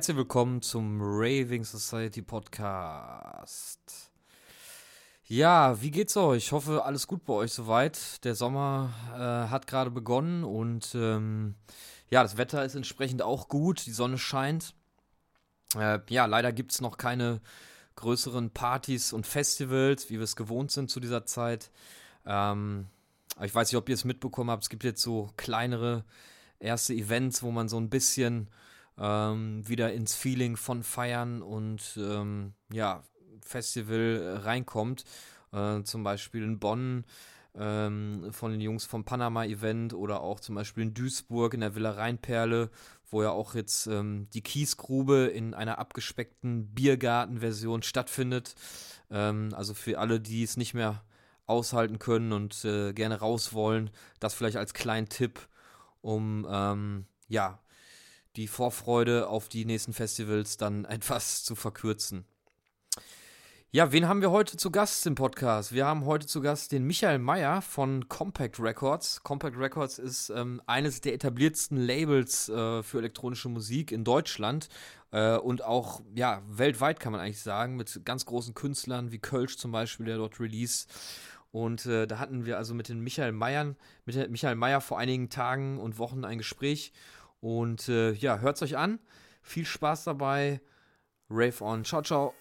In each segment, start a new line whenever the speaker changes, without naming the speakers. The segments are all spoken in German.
Herzlich willkommen zum Raving Society Podcast. Ja, wie geht's euch? Ich hoffe, alles gut bei euch soweit. Der Sommer äh, hat gerade begonnen und ähm, ja, das Wetter ist entsprechend auch gut. Die Sonne scheint. Äh, ja, leider gibt's noch keine größeren Partys und Festivals, wie wir es gewohnt sind zu dieser Zeit. Ähm, ich weiß nicht, ob ihr es mitbekommen habt. Es gibt jetzt so kleinere erste Events, wo man so ein bisschen ähm, wieder ins Feeling von Feiern und ähm, ja, Festival äh, reinkommt. Äh, zum Beispiel in Bonn ähm, von den Jungs vom Panama-Event oder auch zum Beispiel in Duisburg in der Villa Rheinperle, wo ja auch jetzt ähm, die Kiesgrube in einer abgespeckten Biergarten-Version stattfindet. Ähm, also für alle, die es nicht mehr aushalten können und äh, gerne raus wollen, das vielleicht als kleinen Tipp, um ähm, ja die Vorfreude auf die nächsten Festivals dann etwas zu verkürzen. Ja, wen haben wir heute zu Gast im Podcast? Wir haben heute zu Gast den Michael Meyer von Compact Records. Compact Records ist ähm, eines der etabliertsten Labels äh, für elektronische Musik in Deutschland äh, und auch ja weltweit kann man eigentlich sagen mit ganz großen Künstlern wie Kölsch zum Beispiel, der dort release. Und äh, da hatten wir also mit den Michael Meyern, mit Michael Meyer vor einigen Tagen und Wochen ein Gespräch und äh, ja, hört's euch an. Viel Spaß dabei. Rave on. Ciao, ciao.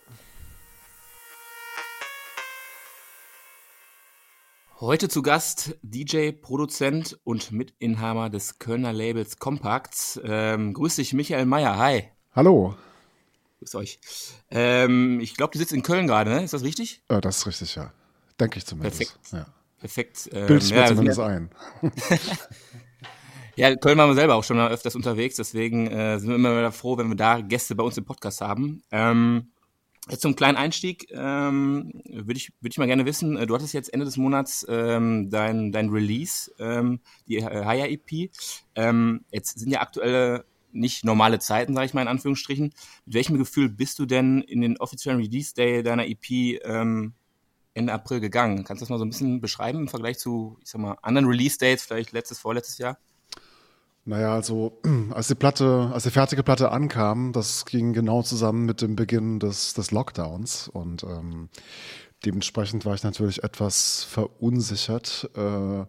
Heute zu Gast DJ, Produzent und Mitinhaber des Kölner Labels Compacts. Ähm, grüß dich, Michael Meyer. Hi.
Hallo.
Grüß euch. Ähm, ich glaube, du sitzt in Köln gerade, ne? Ist das richtig?
Äh, das ist richtig, ja. Denke ich zumindest.
Perfekt.
Ja.
Perfekt.
Ähm, Bild ja, zumindest ein.
Ja, Köln waren wir selber auch schon öfters unterwegs, deswegen äh, sind wir immer wieder froh, wenn wir da Gäste bei uns im Podcast haben. Ähm, jetzt zum kleinen Einstieg ähm, würde ich, würd ich mal gerne wissen, äh, du hattest jetzt Ende des Monats ähm, dein, dein Release, ähm, die Haya EP. Ähm, jetzt sind ja aktuelle nicht normale Zeiten, sage ich mal in Anführungsstrichen. Mit welchem Gefühl bist du denn in den offiziellen Release Day deiner EP ähm, Ende April gegangen? Kannst du das mal so ein bisschen beschreiben im Vergleich zu, ich sag mal, anderen Release Dates, vielleicht letztes, vorletztes Jahr?
Naja, also als die Platte, als die fertige Platte ankam, das ging genau zusammen mit dem Beginn des, des Lockdowns und ähm, dementsprechend war ich natürlich etwas verunsichert, äh,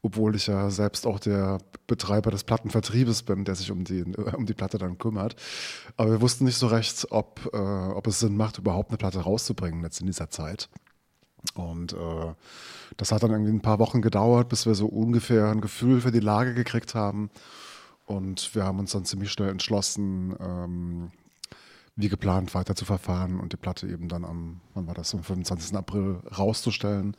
obwohl ich ja selbst auch der Betreiber des Plattenvertriebes bin, der sich um die, um die Platte dann kümmert. Aber wir wussten nicht so recht, ob, äh, ob es Sinn macht, überhaupt eine Platte rauszubringen jetzt in dieser Zeit. Und äh, das hat dann irgendwie ein paar Wochen gedauert, bis wir so ungefähr ein Gefühl für die Lage gekriegt haben. Und wir haben uns dann ziemlich schnell entschlossen, ähm, wie geplant weiter zu verfahren und die Platte eben dann am, wann war das, am 25. April rauszustellen.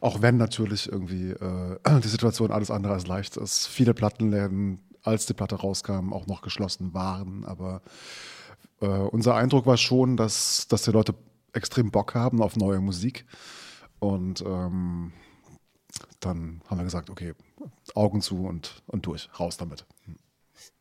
Auch wenn natürlich irgendwie äh, die Situation alles andere als leicht ist. Viele Plattenläden, als die Platte rauskam, auch noch geschlossen waren. Aber äh, unser Eindruck war schon, dass, dass die Leute extrem Bock haben auf neue Musik. Und ähm, dann haben wir gesagt, okay, Augen zu und, und durch, raus damit.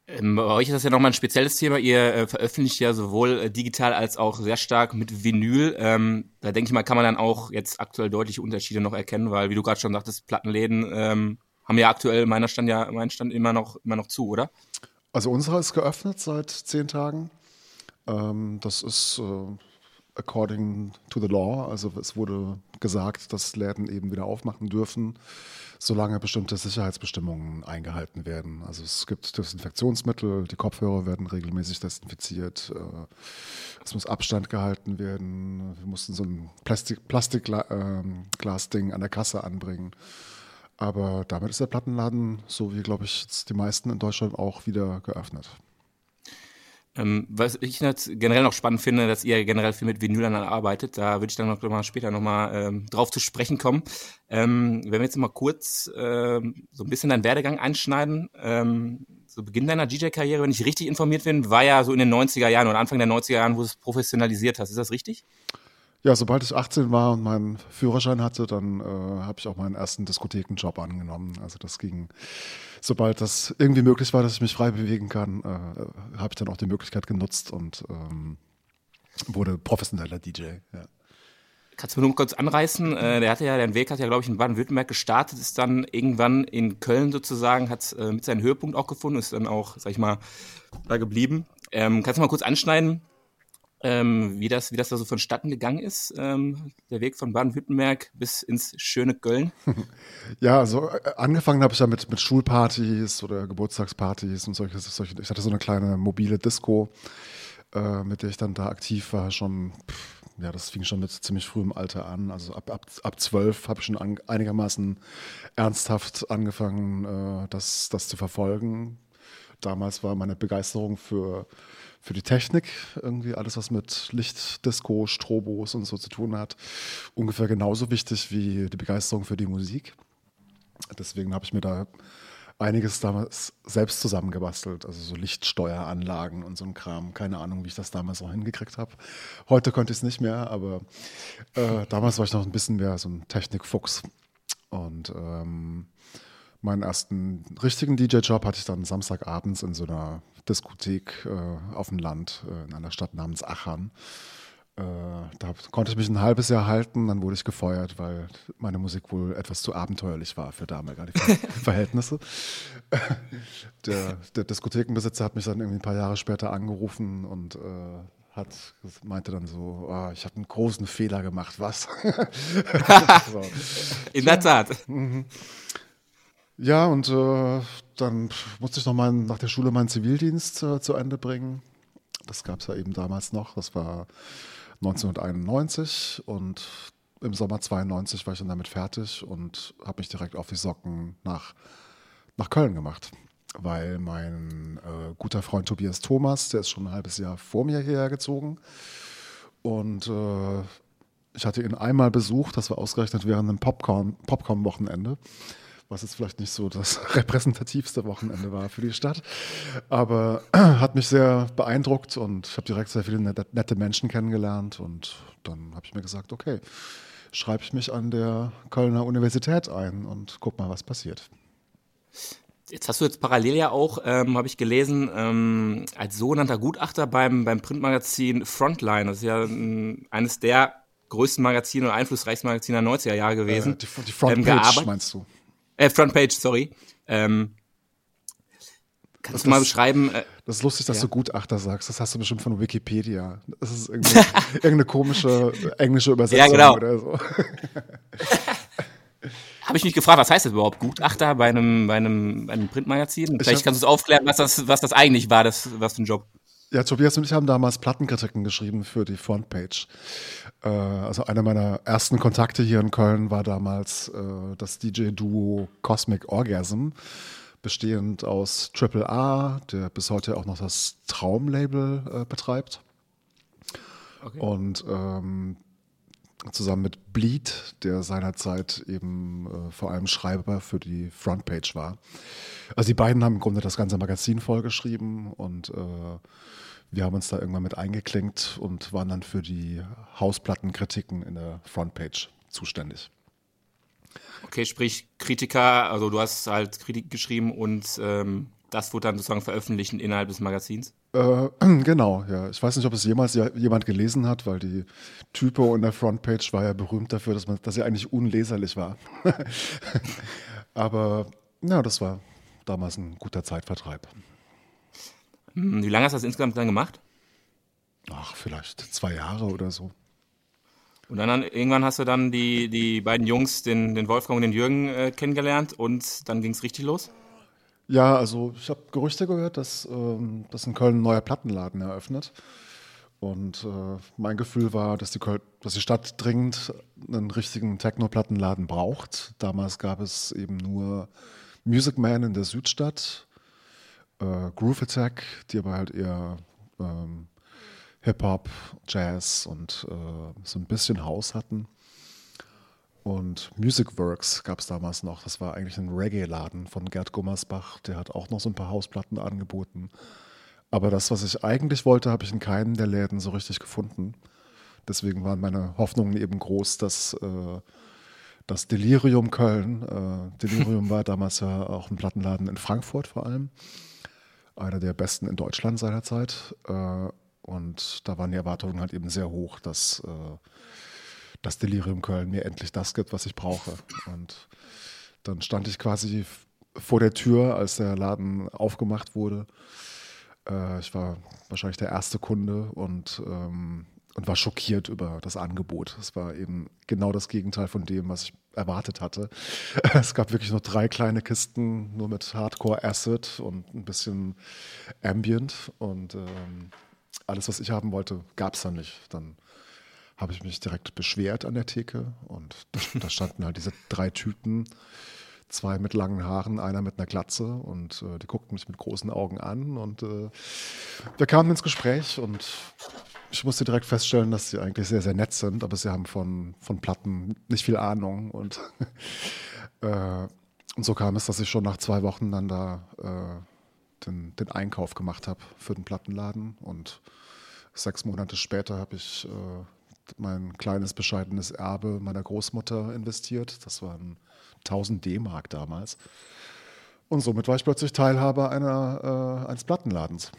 Ähm, bei euch ist das ja nochmal ein spezielles Thema. Ihr äh, veröffentlicht ja sowohl äh, digital als auch sehr stark mit Vinyl. Ähm, da denke ich mal, kann man dann auch jetzt aktuell deutliche Unterschiede noch erkennen, weil, wie du gerade schon sagtest, Plattenläden ähm, haben ja aktuell meiner Stand ja mein Stand immer noch immer noch zu, oder?
Also unsere ist geöffnet seit zehn Tagen. Ähm, das ist äh, according to the law. Also es wurde gesagt, dass Läden eben wieder aufmachen dürfen, solange bestimmte Sicherheitsbestimmungen eingehalten werden. Also es gibt Desinfektionsmittel, die Kopfhörer werden regelmäßig desinfiziert, äh, es muss Abstand gehalten werden. Wir mussten so ein Plastik, Plastikglas-Ding an der Kasse anbringen. Aber damit ist der Plattenladen, so wie, glaube ich, die meisten in Deutschland auch wieder geöffnet.
Ähm, was ich generell noch spannend finde, dass ihr generell viel mit Vinylern arbeitet, da würde ich dann noch mal später nochmal ähm, drauf zu sprechen kommen. Ähm, wenn wir jetzt mal kurz ähm, so ein bisschen deinen Werdegang einschneiden, ähm, so Beginn deiner DJ-Karriere, wenn ich richtig informiert bin, war ja so in den 90er Jahren oder Anfang der 90er Jahren, wo du es professionalisiert hast. Ist das richtig?
Ja, sobald ich 18 war und meinen Führerschein hatte, dann äh, habe ich auch meinen ersten Diskothekenjob angenommen. Also das ging, sobald das irgendwie möglich war, dass ich mich frei bewegen kann, äh, habe ich dann auch die Möglichkeit genutzt und ähm, wurde professioneller DJ. Ja.
Kannst du mir nur kurz anreißen? Äh, der hatte ja, dein Weg hat ja, glaube ich, in Baden-Württemberg gestartet, ist dann irgendwann in Köln sozusagen, hat äh, mit seinem Höhepunkt auch gefunden, ist dann auch, sag ich mal, da geblieben. Ähm, kannst du mal kurz anschneiden, ähm, wie, das, wie das da so vonstatten gegangen ist, ähm, der Weg von Baden-Württemberg bis ins schöne Köln?
Ja, also äh, angefangen habe ich ja mit, mit Schulpartys oder Geburtstagspartys und solche, solche. Ich hatte so eine kleine mobile Disco, äh, mit der ich dann da aktiv war, schon. Pff, ja, das fing schon mit ziemlich frühem Alter an. Also ab, ab, ab 12 habe ich schon an, einigermaßen ernsthaft angefangen, äh, das, das zu verfolgen. Damals war meine Begeisterung für, für die Technik, irgendwie alles, was mit Licht, Disco, Strobos und so zu tun hat, ungefähr genauso wichtig wie die Begeisterung für die Musik. Deswegen habe ich mir da einiges damals selbst zusammengebastelt, also so Lichtsteueranlagen und so ein Kram. Keine Ahnung, wie ich das damals auch hingekriegt habe. Heute konnte ich es nicht mehr, aber äh, damals war ich noch ein bisschen mehr so ein Technikfuchs. Und ähm, meinen ersten richtigen DJ-Job hatte ich dann Samstagabends in so einer Diskothek äh, auf dem Land äh, in einer Stadt namens Achern. Äh, da konnte ich mich ein halbes Jahr halten, dann wurde ich gefeuert, weil meine Musik wohl etwas zu abenteuerlich war für damalige Verhältnisse. Der, der, Diskothekenbesitzer hat mich dann irgendwie ein paar Jahre später angerufen und äh, hat, meinte dann so, oh, ich habe einen großen Fehler gemacht, was?
so. In der Tat.
Mhm. Ja, und äh, dann musste ich noch mal nach der Schule meinen Zivildienst äh, zu Ende bringen. Das gab es ja eben damals noch. Das war 1991 und im Sommer 92 war ich dann damit fertig und habe mich direkt auf die Socken nach, nach Köln gemacht. Weil mein äh, guter Freund Tobias Thomas, der ist schon ein halbes Jahr vor mir hierher gezogen. Und äh, ich hatte ihn einmal besucht, das war ausgerechnet während einem Popcorn-Wochenende. Popcorn was jetzt vielleicht nicht so das repräsentativste Wochenende war für die Stadt. Aber hat mich sehr beeindruckt und ich habe direkt sehr viele nette Menschen kennengelernt. Und dann habe ich mir gesagt, okay, schreibe ich mich an der Kölner Universität ein und guck mal, was passiert.
Jetzt hast du jetzt parallel ja auch, ähm, habe ich gelesen, ähm, als sogenannter Gutachter beim, beim Printmagazin Frontline, das ist ja ein, eines der größten Magazine und einflussreichsten Magazine der 90er Jahre gewesen. Äh,
die, die Frontpage ähm, meinst du?
Äh, Frontpage, sorry. Ähm, kannst das, du mal beschreiben? Äh,
das ist lustig, dass ja. du Gutachter sagst. Das hast du bestimmt von Wikipedia. Das ist irgendeine, irgendeine komische englische Übersetzung ja, genau. oder so.
Habe ich mich gefragt, was heißt das überhaupt? Gutachter bei einem, bei einem, bei einem Printmagazin? Vielleicht kannst du es aufklären, was das, was das eigentlich war, das, was für ein Job.
Ja, Tobias und ich haben damals Plattenkritiken geschrieben für die Frontpage. Äh, also einer meiner ersten Kontakte hier in Köln war damals äh, das DJ-Duo Cosmic Orgasm, bestehend aus Triple A, der bis heute auch noch das Traumlabel äh, betreibt. Okay. Und ähm, zusammen mit Bleed, der seinerzeit eben äh, vor allem Schreiber für die Frontpage war. Also die beiden haben im Grunde das ganze Magazin vollgeschrieben und äh, wir haben uns da irgendwann mit eingeklinkt und waren dann für die Hausplattenkritiken in der Frontpage zuständig.
Okay, sprich Kritiker, also du hast halt Kritik geschrieben und ähm, das wurde dann sozusagen veröffentlicht innerhalb des Magazins?
Äh, genau, ja. Ich weiß nicht, ob es jemals jemand gelesen hat, weil die Typo in der Frontpage war ja berühmt dafür, dass, man, dass sie eigentlich unleserlich war. Aber ja, das war damals ein guter Zeitvertreib.
Hm, wie lange hast du das insgesamt dann gemacht?
Ach, vielleicht zwei Jahre oder so.
Und dann, irgendwann hast du dann die, die beiden Jungs, den, den Wolfgang und den Jürgen, äh, kennengelernt und dann ging es richtig los?
Ja, also ich habe Gerüchte gehört, dass, ähm, dass in Köln ein neuer Plattenladen eröffnet. Und äh, mein Gefühl war, dass die, dass die Stadt dringend einen richtigen Techno-Plattenladen braucht. Damals gab es eben nur Music Man in der Südstadt äh, Groove Attack, die aber halt eher ähm, Hip-Hop, Jazz und äh, so ein bisschen House hatten. Und Music Works gab es damals noch. Das war eigentlich ein Reggae-Laden von Gerd Gummersbach. Der hat auch noch so ein paar Hausplatten angeboten. Aber das, was ich eigentlich wollte, habe ich in keinem der Läden so richtig gefunden. Deswegen waren meine Hoffnungen eben groß, dass äh, das Delirium Köln, äh, Delirium war damals ja auch ein Plattenladen in Frankfurt vor allem, einer der besten in Deutschland seinerzeit. Äh, und da waren die Erwartungen halt eben sehr hoch, dass äh, das Delirium Köln mir endlich das gibt, was ich brauche. Und dann stand ich quasi vor der Tür, als der Laden aufgemacht wurde. Äh, ich war wahrscheinlich der erste Kunde und, ähm, und war schockiert über das Angebot. Es war eben genau das Gegenteil von dem, was ich erwartet hatte. Es gab wirklich nur drei kleine Kisten, nur mit Hardcore Acid und ein bisschen Ambient. Und ähm, alles, was ich haben wollte, gab es dann nicht. Dann habe ich mich direkt beschwert an der Theke und da, standen halt diese drei Typen zwei mit langen Haaren, einer mit einer Glatze und äh, die guckten mich mit großen Augen an und äh, wir kamen ins Gespräch und ich musste direkt feststellen, dass sie eigentlich sehr, sehr nett sind, aber sie haben von, von Platten nicht viel Ahnung und, äh, und so kam es, dass ich schon nach zwei Wochen dann da äh, den, den Einkauf gemacht habe für den Plattenladen und sechs Monate später habe ich äh, mein kleines bescheidenes Erbe meiner Großmutter investiert. Das waren 1000 D-Mark damals. Und somit war ich plötzlich Teilhaber einer, äh, eines Plattenladens.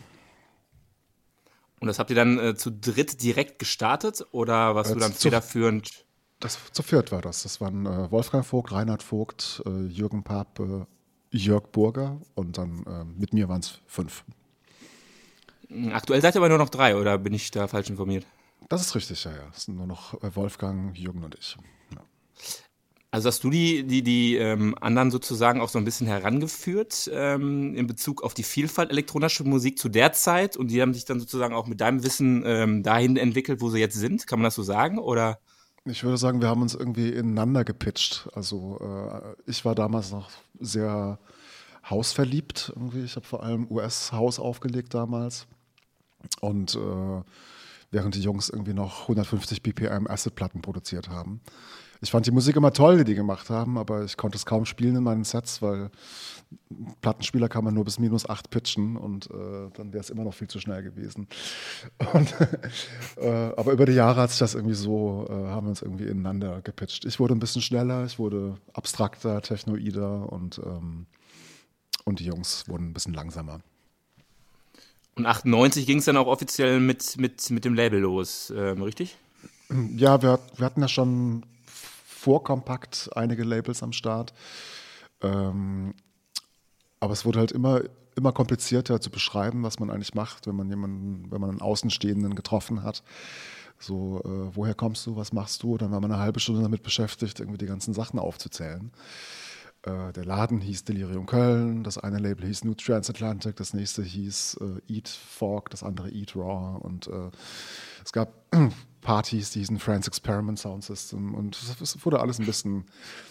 Und das habt ihr dann äh, zu dritt direkt gestartet oder warst äh, du dann federführend?
Das, zu viert war das. Das waren äh, Wolfgang Vogt, Reinhard Vogt, äh, Jürgen Pape, Jörg Burger und dann äh, mit mir waren es fünf.
Aktuell seid ihr aber nur noch drei oder bin ich da falsch informiert?
Das ist richtig, ja, ja. Es sind nur noch Wolfgang, Jürgen und ich. Ja.
Also hast du die, die, die ähm, anderen sozusagen auch so ein bisschen herangeführt ähm, in Bezug auf die Vielfalt elektronischer Musik zu der Zeit und die haben sich dann sozusagen auch mit deinem Wissen ähm, dahin entwickelt, wo sie jetzt sind? Kann man das so sagen? Oder?
Ich würde sagen, wir haben uns irgendwie ineinander gepitcht. Also äh, ich war damals noch sehr hausverliebt irgendwie. Ich habe vor allem US-Haus aufgelegt damals. Und äh, während die Jungs irgendwie noch 150 BPM Acid-Platten produziert haben ich fand die Musik immer toll, die die gemacht haben, aber ich konnte es kaum spielen in meinen Sets, weil Plattenspieler kann man nur bis minus 8 pitchen und äh, dann wäre es immer noch viel zu schnell gewesen. Und, äh, aber über die Jahre hat sich das irgendwie so, äh, haben wir uns irgendwie ineinander gepitcht. Ich wurde ein bisschen schneller, ich wurde abstrakter, technoider und, ähm, und die Jungs wurden ein bisschen langsamer.
Und 98 ging es dann auch offiziell mit, mit, mit dem Label los, ähm, richtig?
Ja, wir, wir hatten ja schon vorkompakt einige Labels am Start. Ähm, aber es wurde halt immer, immer komplizierter zu beschreiben, was man eigentlich macht, wenn man jemanden, wenn man einen Außenstehenden getroffen hat. So, äh, woher kommst du, was machst du? Dann war man eine halbe Stunde damit beschäftigt, irgendwie die ganzen Sachen aufzuzählen. Äh, der Laden hieß Delirium Köln, das eine Label hieß New Transatlantic, das nächste hieß äh, Eat Fork, das andere Eat Raw und äh, es gab Partys, die hießen France Experiment Sound System und es wurde alles ein bisschen,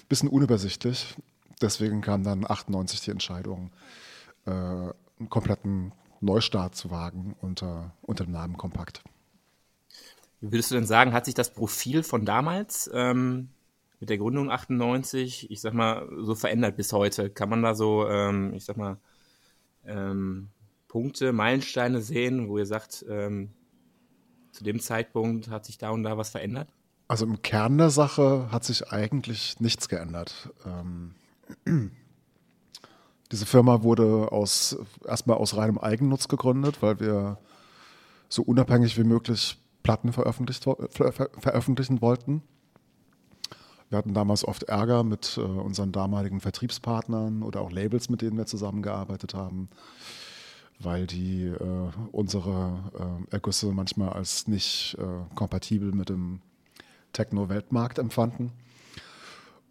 bisschen unübersichtlich. Deswegen kam dann 98 die Entscheidung, äh, einen kompletten Neustart zu wagen unter, unter dem Namen Kompakt.
Wie würdest du denn sagen, hat sich das Profil von damals ähm, mit der Gründung 98, ich sag mal, so verändert bis heute? Kann man da so, ähm, ich sag mal, ähm, Punkte, Meilensteine sehen, wo ihr sagt, ähm, zu dem Zeitpunkt hat sich da und da was verändert?
Also im Kern der Sache hat sich eigentlich nichts geändert. Ähm, diese Firma wurde aus, erstmal aus reinem Eigennutz gegründet, weil wir so unabhängig wie möglich Platten veröffentlicht, ver, ver, veröffentlichen wollten. Wir hatten damals oft Ärger mit äh, unseren damaligen Vertriebspartnern oder auch Labels, mit denen wir zusammengearbeitet haben weil die äh, unsere äh, Ergüsse manchmal als nicht äh, kompatibel mit dem Techno-Weltmarkt empfanden.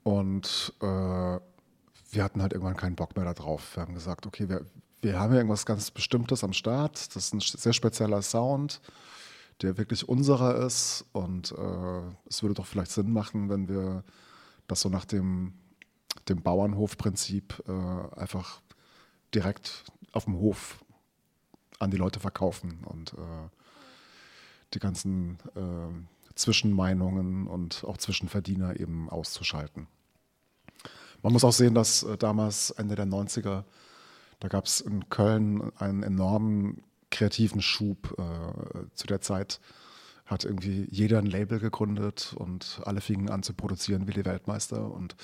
Und äh, wir hatten halt irgendwann keinen Bock mehr darauf. Wir haben gesagt, okay, wir, wir haben ja irgendwas ganz Bestimmtes am Start. Das ist ein sehr spezieller Sound, der wirklich unserer ist. Und äh, es würde doch vielleicht Sinn machen, wenn wir das so nach dem, dem Bauernhofprinzip äh, einfach direkt auf dem Hof an die Leute verkaufen und äh, die ganzen äh, Zwischenmeinungen und auch Zwischenverdiener eben auszuschalten. Man muss auch sehen, dass äh, damals, Ende der 90er, da gab es in Köln einen enormen kreativen Schub. Äh, zu der Zeit hat irgendwie jeder ein Label gegründet und alle fingen an zu produzieren wie die Weltmeister. Und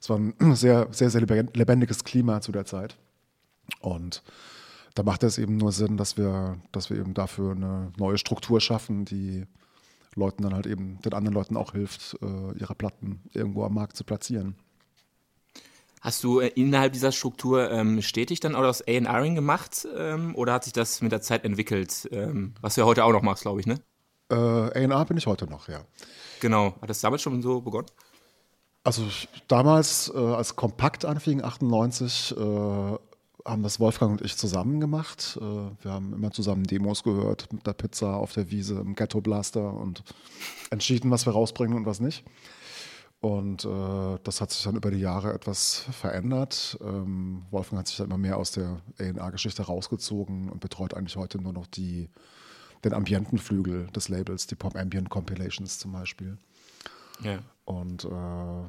es war ein sehr, sehr, sehr lebendiges Klima zu der Zeit. Und da macht es eben nur Sinn, dass wir, dass wir eben dafür eine neue Struktur schaffen, die Leuten dann halt eben, den anderen Leuten auch hilft, äh, ihre Platten irgendwo am Markt zu platzieren.
Hast du äh, innerhalb dieser Struktur ähm, stetig dann auch das A&Ring gemacht ähm, oder hat sich das mit der Zeit entwickelt? Ähm, was du ja heute auch noch machst, glaube ich, ne?
Äh, A&R bin ich heute noch, ja.
Genau. Hat das damals schon so begonnen?
Also damals, äh, als Kompakt anfing, 98, äh, haben das Wolfgang und ich zusammen gemacht. Äh, wir haben immer zusammen Demos gehört mit der Pizza auf der Wiese im Ghetto Blaster und entschieden, was wir rausbringen und was nicht. Und äh, das hat sich dann über die Jahre etwas verändert. Ähm, Wolfgang hat sich dann immer mehr aus der A&R-Geschichte rausgezogen und betreut eigentlich heute nur noch die, den Ambientenflügel des Labels, die Pop Ambient Compilations zum Beispiel. Ja. Und äh,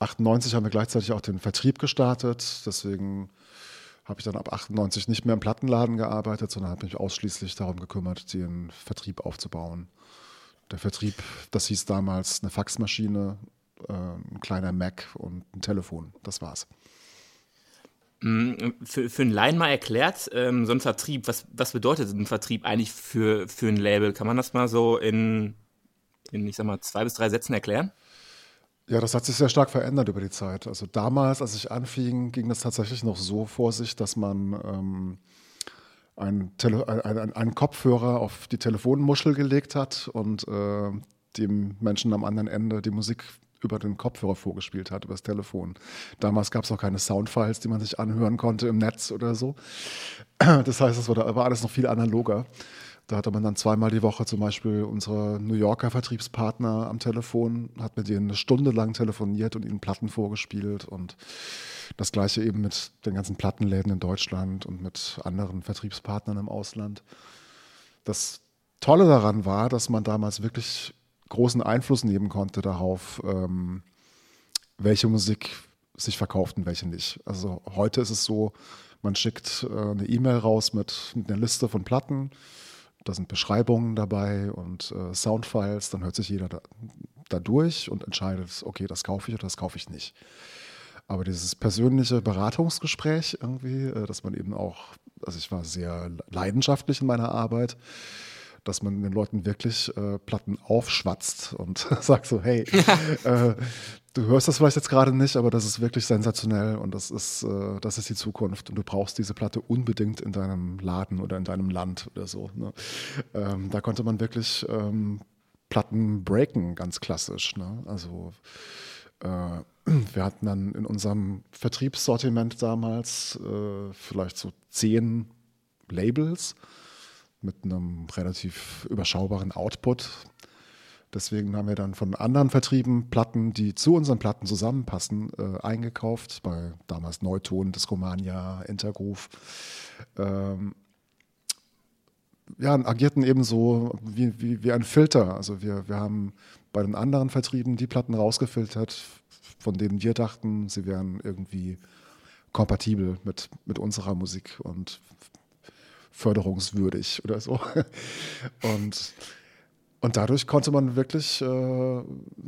98 haben wir gleichzeitig auch den Vertrieb gestartet. Deswegen habe ich dann ab 98 nicht mehr im Plattenladen gearbeitet, sondern habe mich ausschließlich darum gekümmert, den Vertrieb aufzubauen. Der Vertrieb, das hieß damals eine Faxmaschine, äh, ein kleiner Mac und ein Telefon. Das war's.
Mm, für, für einen Laien mal erklärt, ähm, so ein Vertrieb, was, was bedeutet ein Vertrieb eigentlich für, für ein Label? Kann man das mal so in, in, ich sag mal, zwei bis drei Sätzen erklären?
Ja, das hat sich sehr stark verändert über die Zeit. Also damals, als ich anfing, ging das tatsächlich noch so vor sich, dass man ähm, einen, einen, einen, Kopfhörer auf die Telefonmuschel gelegt hat und äh, dem Menschen am anderen Ende die Musik über den Kopfhörer vorgespielt hat, über das Telefon. Damals gab es auch keine Soundfiles, die man sich anhören konnte im Netz oder so. Das heißt, es war alles noch viel analoger. Da hatte man dann zweimal die Woche zum Beispiel unsere New Yorker Vertriebspartner am Telefon, hat mit denen eine Stunde lang telefoniert und ihnen Platten vorgespielt und das gleiche eben mit den ganzen Plattenläden in Deutschland und mit anderen Vertriebspartnern im Ausland. Das Tolle daran war, dass man damals wirklich großen Einfluss nehmen konnte darauf, ähm, welche Musik sich verkauft und welche nicht. Also heute ist es so, man schickt äh, eine E-Mail raus mit, mit, einer Liste von Platten, da sind Beschreibungen dabei und äh, Soundfiles, dann hört sich jeder da, da, durch und entscheidet, okay, das kaufe ich oder das kaufe ich nicht. Aber dieses persönliche Beratungsgespräch irgendwie, äh, dass man eben auch, also ich war sehr leidenschaftlich in meiner Arbeit, dass man den Leuten wirklich äh, Platten aufschwatzt und sagt so, hey, äh, du hörst das vielleicht jetzt gerade nicht, aber das ist wirklich sensationell und das ist, äh, das ist die Zukunft und du brauchst diese Platte unbedingt in deinem Laden oder in deinem Land oder so. Ne? Ähm, da konnte man wirklich ähm, Platten breaken, ganz klassisch. Ne? Also äh, wir hatten dann in unserem Vertriebssortiment damals äh, vielleicht so zehn Labels mit einem relativ überschaubaren Output. Deswegen haben wir dann von anderen Vertrieben Platten, die zu unseren Platten zusammenpassen, äh, eingekauft. Bei damals Neuton, Discomania, Intergroove. Ähm, ja, agierten eben so wie, wie, wie ein Filter. Also wir, wir haben bei den anderen Vertrieben die Platten rausgefiltert, von denen wir dachten, sie wären irgendwie kompatibel mit, mit unserer Musik und förderungswürdig oder so. Und, und dadurch konnte man wirklich äh,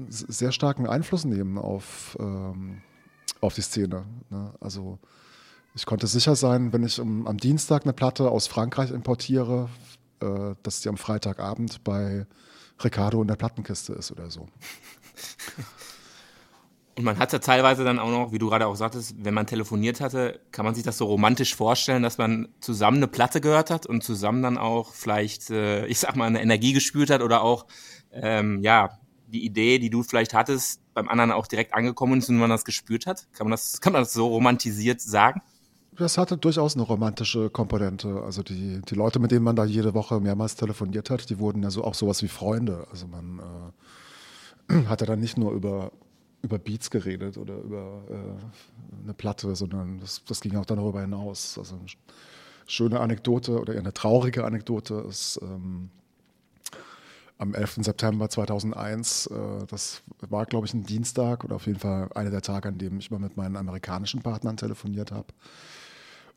sehr starken Einfluss nehmen auf, ähm, auf die Szene. Ne? Also ich konnte sicher sein, wenn ich um, am Dienstag eine Platte aus Frankreich importiere, äh, dass die am Freitagabend bei Ricardo in der Plattenkiste ist oder so.
Und man hat ja teilweise dann auch noch, wie du gerade auch sagtest, wenn man telefoniert hatte, kann man sich das so romantisch vorstellen, dass man zusammen eine Platte gehört hat und zusammen dann auch vielleicht, äh, ich sag mal, eine Energie gespürt hat oder auch, ähm, ja, die Idee, die du vielleicht hattest, beim anderen auch direkt angekommen ist und man das gespürt hat? Kann man das, kann man das so romantisiert sagen?
Das hatte durchaus eine romantische Komponente. Also die, die Leute, mit denen man da jede Woche mehrmals telefoniert hat, die wurden ja so auch sowas wie Freunde. Also man äh, hatte dann nicht nur über über Beats geredet oder über äh, eine Platte, sondern das, das, ging auch darüber hinaus. Also eine schöne Anekdote oder eher eine traurige Anekdote ist ähm, am 11. September 2001, äh, das war glaube ich ein Dienstag oder auf jeden Fall einer der Tage, an dem ich mal mit meinen amerikanischen Partnern telefoniert habe.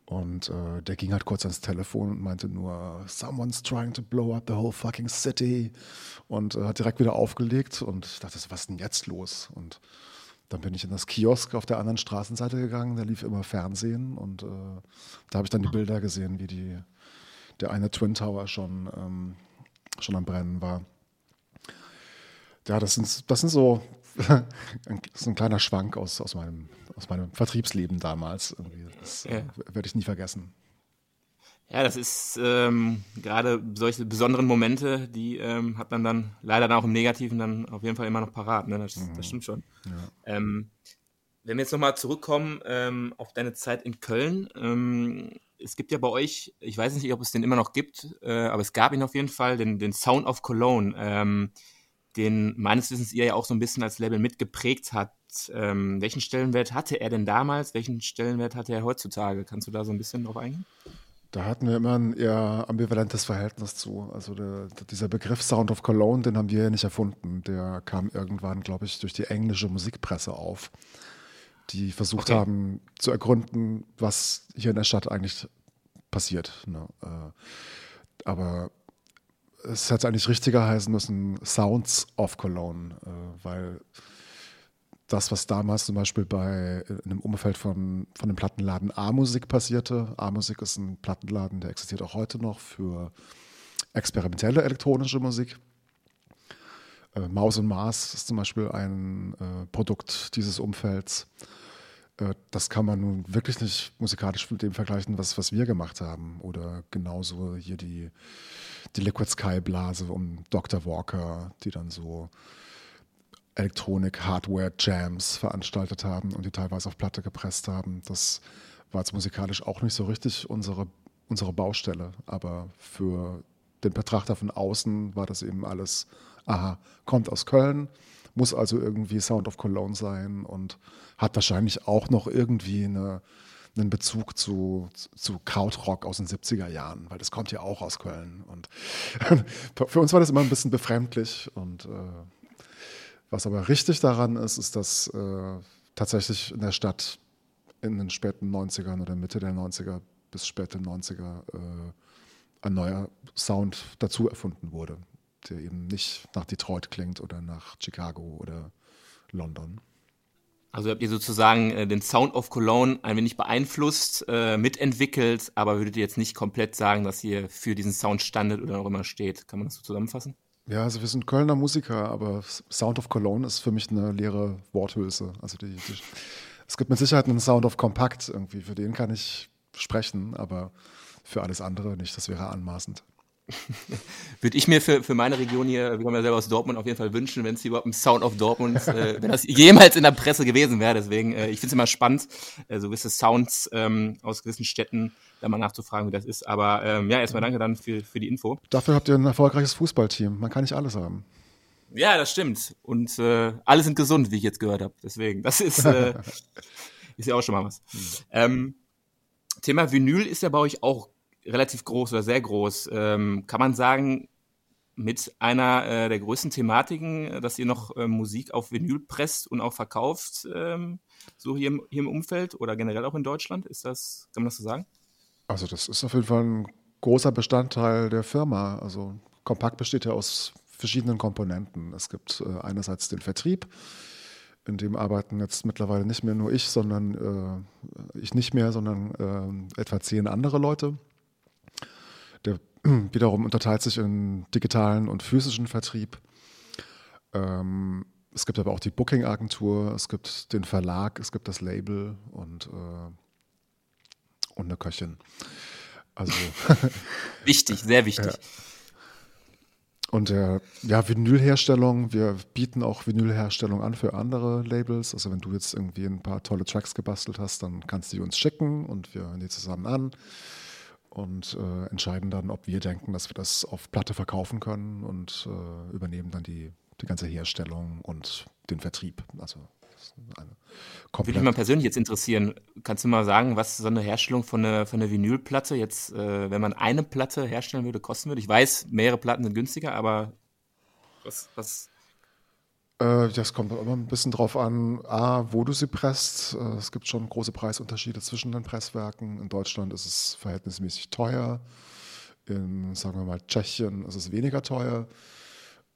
Und äh, der ging halt kurz ans Telefon und meinte nur, someone's trying to blow up the whole fucking city. Und äh, hat direkt wieder aufgelegt und dachte, was ist denn jetzt los? Und dann bin ich in das Kiosk auf der anderen Straßenseite gegangen, da lief immer Fernsehen und äh, da habe ich dann die Bilder gesehen, wie die, der eine Twin Tower schon, ähm, schon am Brennen war. Ja, das sind, das sind so so ein kleiner Schwank aus, aus, meinem, aus meinem Vertriebsleben damals. Das ja. äh, werde ich nie vergessen.
Ja, das ist ähm, gerade solche besonderen Momente, die ähm, hat man dann leider dann auch im Negativen dann auf jeden Fall immer noch parat. Ne? Das, mhm. das stimmt schon. Ja. Ähm, wenn wir jetzt nochmal zurückkommen ähm, auf deine Zeit in Köln, ähm, es gibt ja bei euch, ich weiß nicht, ob es den immer noch gibt, äh, aber es gab ihn auf jeden Fall, den, den Sound of Cologne, ähm, den meines Wissens ihr ja auch so ein bisschen als Label mitgeprägt hat. Ähm, welchen Stellenwert hatte er denn damals? Welchen Stellenwert hatte er heutzutage? Kannst du da so ein bisschen drauf eingehen?
Da hatten wir immer ein eher ambivalentes Verhältnis zu. Also der, dieser Begriff Sound of Cologne, den haben wir ja nicht erfunden. Der kam irgendwann, glaube ich, durch die englische Musikpresse auf, die versucht okay. haben zu ergründen, was hier in der Stadt eigentlich passiert. Ne? Äh, aber es hätte eigentlich richtiger heißen müssen Sounds of Cologne, äh, weil das, was damals zum Beispiel bei in einem Umfeld von, von dem Plattenladen A-Musik passierte. A-Musik ist ein Plattenladen, der existiert auch heute noch für experimentelle elektronische Musik. Äh, Maus und Mars ist zum Beispiel ein äh, Produkt dieses Umfelds. Äh, das kann man nun wirklich nicht musikalisch mit dem vergleichen, was, was wir gemacht haben. Oder genauso hier die, die Liquid Sky Blase um Dr. Walker, die dann so Elektronik-Hardware-Jams veranstaltet haben und die teilweise auf Platte gepresst haben. Das war jetzt musikalisch auch nicht so richtig unsere, unsere Baustelle, aber für den Betrachter von außen war das eben alles, aha, kommt aus Köln, muss also irgendwie Sound of Cologne sein und hat wahrscheinlich auch noch irgendwie eine, einen Bezug zu, zu Krautrock aus den 70er Jahren, weil das kommt ja auch aus Köln. Und für uns war das immer ein bisschen befremdlich und äh, was aber richtig daran ist, ist, dass äh, tatsächlich in der Stadt in den späten 90ern oder Mitte der 90er bis späte 90er äh, ein neuer Sound dazu erfunden wurde, der eben nicht nach Detroit klingt oder nach Chicago oder London.
Also habt ihr sozusagen äh, den Sound of Cologne ein wenig beeinflusst, äh, mitentwickelt, aber würdet ihr jetzt nicht komplett sagen, dass ihr für diesen Sound standet oder auch immer steht? Kann man das so zusammenfassen?
Ja, also wir sind Kölner Musiker, aber Sound of Cologne ist für mich eine leere Worthülse. Also die, die, es gibt mit Sicherheit einen Sound of Compact irgendwie, für den kann ich sprechen, aber für alles andere nicht. Das wäre anmaßend.
Würde ich mir für, für meine Region hier, wir kommen ja selber aus Dortmund, auf jeden Fall wünschen, wenn es hier überhaupt ein Sound of Dortmund, äh, wenn das jemals in der Presse gewesen wäre. Deswegen, äh, ich finde es immer spannend, äh, so gewisse Sounds ähm, aus gewissen Städten da mal nachzufragen, wie das ist. Aber ähm, ja, erstmal danke dann für, für die Info.
Dafür habt ihr ein erfolgreiches Fußballteam. Man kann nicht alles haben.
Ja, das stimmt. Und äh, alle sind gesund, wie ich jetzt gehört habe. Deswegen, das ist, äh, ist ja auch schon mal was. Hm. Ähm, Thema Vinyl ist ja bei euch auch relativ groß oder sehr groß. Ähm, kann man sagen, mit einer äh, der größten Thematiken, dass ihr noch äh, Musik auf Vinyl presst und auch verkauft, ähm, so hier im, hier im Umfeld oder generell auch in Deutschland? Ist das, kann man das so sagen?
Also das ist auf jeden Fall ein großer Bestandteil der Firma. Also Kompakt besteht ja aus verschiedenen Komponenten. Es gibt äh, einerseits den Vertrieb, in dem arbeiten jetzt mittlerweile nicht mehr nur ich, sondern äh, ich nicht mehr, sondern äh, etwa zehn andere Leute. Der wiederum unterteilt sich in digitalen und physischen Vertrieb. Ähm, es gibt aber auch die Booking-Agentur, es gibt den Verlag, es gibt das Label und äh, und eine Köchin. Also
wichtig, sehr wichtig. Ja.
Und äh, ja, Vinylherstellung, wir bieten auch Vinylherstellung an für andere Labels. Also wenn du jetzt irgendwie ein paar tolle Tracks gebastelt hast, dann kannst du die uns schicken und wir hören die zusammen an und äh, entscheiden dann, ob wir denken, dass wir das auf Platte verkaufen können und äh, übernehmen dann die, die ganze Herstellung und den Vertrieb. Also
Würde mich mal persönlich jetzt interessieren, kannst du mal sagen, was so eine Herstellung von einer, von einer Vinylplatte jetzt, äh, wenn man eine Platte herstellen würde, kosten würde? Ich weiß, mehrere Platten sind günstiger, aber was, was
das kommt immer ein bisschen drauf an, A, wo du sie presst. Äh, es gibt schon große Preisunterschiede zwischen den Presswerken. In Deutschland ist es verhältnismäßig teuer. In, sagen wir mal, Tschechien ist es weniger teuer.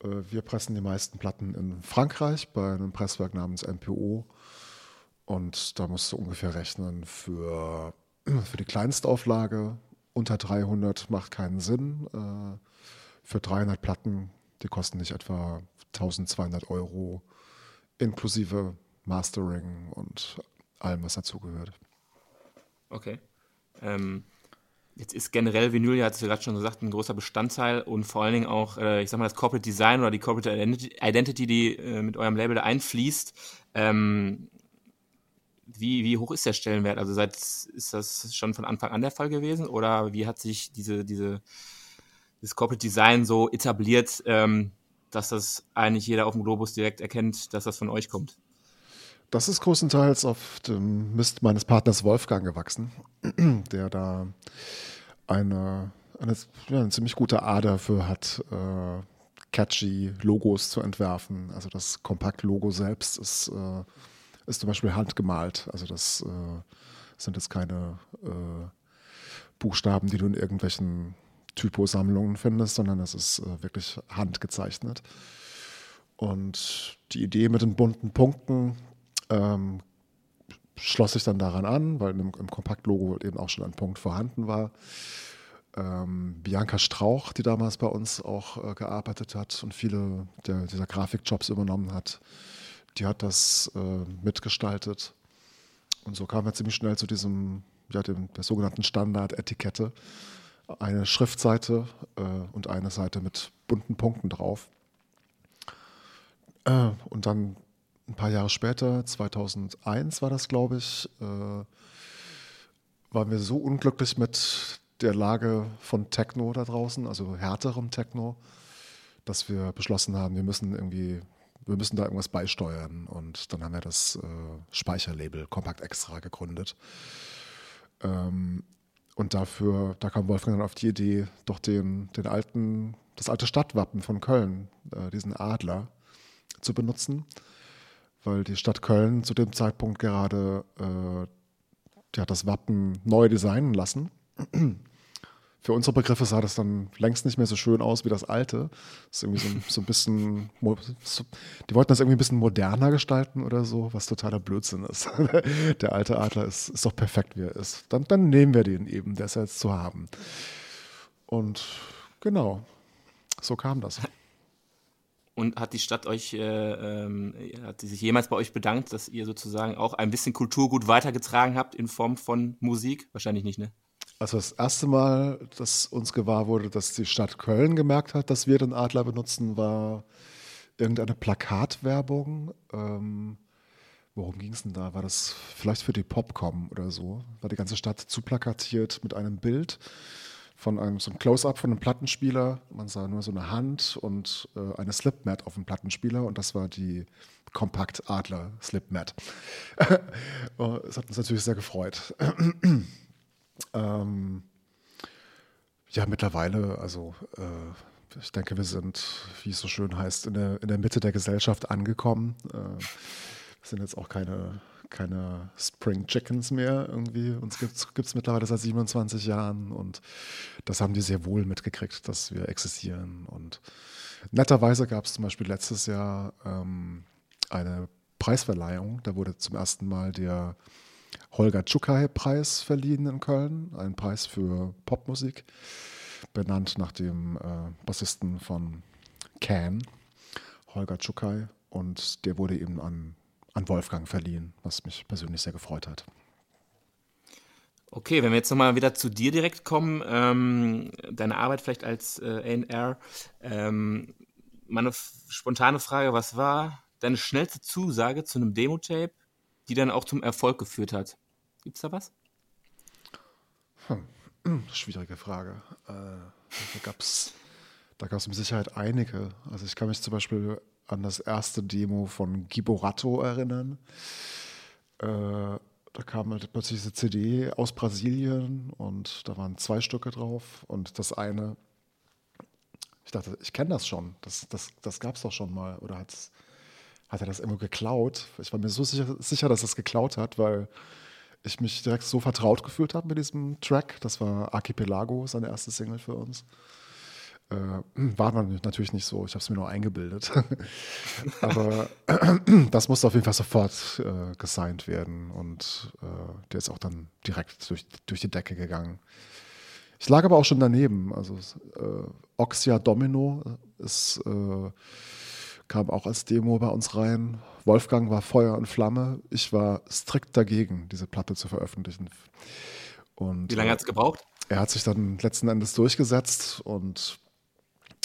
Äh, wir pressen die meisten Platten in Frankreich bei einem Presswerk namens MPO. Und da musst du ungefähr rechnen für, für die Kleinstauflage. Unter 300 macht keinen Sinn. Äh, für 300 Platten, die kosten nicht etwa 1200 Euro inklusive Mastering und allem, was dazugehört.
Okay. Ähm, jetzt ist generell Vinyl, ja, hast du gerade schon gesagt, ein großer Bestandteil und vor allen Dingen auch, äh, ich sag mal, das Corporate Design oder die Corporate Identity, die äh, mit eurem Label da einfließt. Ähm, wie, wie hoch ist der Stellenwert? Also seit, ist das schon von Anfang an der Fall gewesen oder wie hat sich diese, diese, das Corporate Design so etabliert, ähm, dass das eigentlich jeder auf dem Globus direkt erkennt, dass das von euch kommt?
Das ist größtenteils auf dem Mist meines Partners Wolfgang gewachsen, der da eine, eine, ja, eine ziemlich gute Ader für hat, äh, catchy Logos zu entwerfen. Also das Kompakt-Logo selbst ist, äh, ist zum Beispiel handgemalt. Also das äh, sind jetzt keine äh, Buchstaben, die du in irgendwelchen Typosammlungen findest, sondern es ist äh, wirklich handgezeichnet. Und die Idee mit den bunten Punkten ähm, schloss sich dann daran an, weil im, im Kompaktlogo eben auch schon ein Punkt vorhanden war. Ähm, Bianca Strauch, die damals bei uns auch äh, gearbeitet hat und viele der, dieser Grafikjobs übernommen hat, die hat das äh, mitgestaltet. Und so kamen wir ziemlich schnell zu diesem, ja, dem, der sogenannten Standard-Etikette. Eine Schriftseite äh, und eine Seite mit bunten Punkten drauf. Äh, und dann ein paar Jahre später, 2001 war das, glaube ich, äh, waren wir so unglücklich mit der Lage von Techno da draußen, also härterem Techno, dass wir beschlossen haben, wir müssen irgendwie, wir müssen da irgendwas beisteuern. Und dann haben wir das äh, Speicherlabel Compact Extra gegründet. Ähm, und dafür, da kam Wolfgang dann auf die Idee, doch den, den alten, das alte Stadtwappen von Köln, äh, diesen Adler, zu benutzen weil die Stadt Köln zu dem Zeitpunkt gerade äh, die hat das Wappen neu designen lassen. Für unsere Begriffe sah das dann längst nicht mehr so schön aus wie das alte. Das ist irgendwie so, so ein bisschen, so, die wollten das irgendwie ein bisschen moderner gestalten oder so, was totaler Blödsinn ist. Der alte Adler ist, ist doch perfekt, wie er ist. Dann, dann nehmen wir den eben, der ist ja jetzt zu haben. Und genau, so kam das.
Und hat die Stadt euch, äh, ähm, hat sie sich jemals bei euch bedankt, dass ihr sozusagen auch ein bisschen Kulturgut weitergetragen habt in Form von Musik? Wahrscheinlich nicht, ne?
Also das erste Mal, dass uns gewahr wurde, dass die Stadt Köln gemerkt hat, dass wir den Adler benutzen, war irgendeine Plakatwerbung. Ähm, worum ging es denn da? War das vielleicht für die Popcom oder so? War die ganze Stadt zu plakatiert mit einem Bild von einem so ein Close-up von einem Plattenspieler. Man sah nur so eine Hand und äh, eine Slipmat auf dem Plattenspieler und das war die Kompakt Adler Slipmat. Oh, es hat uns natürlich sehr gefreut. ähm, ja, mittlerweile, also äh, ich denke, wir sind, wie es so schön heißt, in der, in der Mitte der Gesellschaft angekommen. Äh, sind jetzt auch keine keine Spring Chickens mehr irgendwie. Uns gibt es mittlerweile seit 27 Jahren und das haben die sehr wohl mitgekriegt, dass wir existieren. Und netterweise gab es zum Beispiel letztes Jahr ähm, eine Preisverleihung. Da wurde zum ersten Mal der Holger Tschukai-Preis verliehen in Köln, ein Preis für Popmusik, benannt nach dem äh, Bassisten von Can, Holger Tschukai. Und der wurde eben an an Wolfgang verliehen, was mich persönlich sehr gefreut hat.
Okay, wenn wir jetzt nochmal wieder zu dir direkt kommen, ähm, deine Arbeit vielleicht als äh, AR. Ähm, meine spontane Frage, was war deine schnellste Zusage zu einem Demo-Tape, die dann auch zum Erfolg geführt hat? Gibt es da was?
Hm. Schwierige Frage. Äh, da gab es da gab's mit Sicherheit einige. Also ich kann mich zum Beispiel an das erste Demo von Giborato erinnern. Äh, da kam halt plötzlich diese CD aus Brasilien und da waren zwei Stücke drauf und das eine, ich dachte, ich kenne das schon, das, das, das gab es doch schon mal oder hat er das irgendwo geklaut? Ich war mir so sicher, sicher dass er es geklaut hat, weil ich mich direkt so vertraut gefühlt habe mit diesem Track. Das war Archipelago, seine erste Single für uns. Äh, war natürlich nicht so, ich habe es mir nur eingebildet. Aber das musste auf jeden Fall sofort äh, gesigned werden und äh, der ist auch dann direkt durch, durch die Decke gegangen. Ich lag aber auch schon daneben. Also äh, Oxia Domino ist, äh, kam auch als Demo bei uns rein. Wolfgang war Feuer und Flamme. Ich war strikt dagegen, diese Platte zu veröffentlichen.
Und, Wie lange hat es gebraucht?
Er hat sich dann letzten Endes durchgesetzt und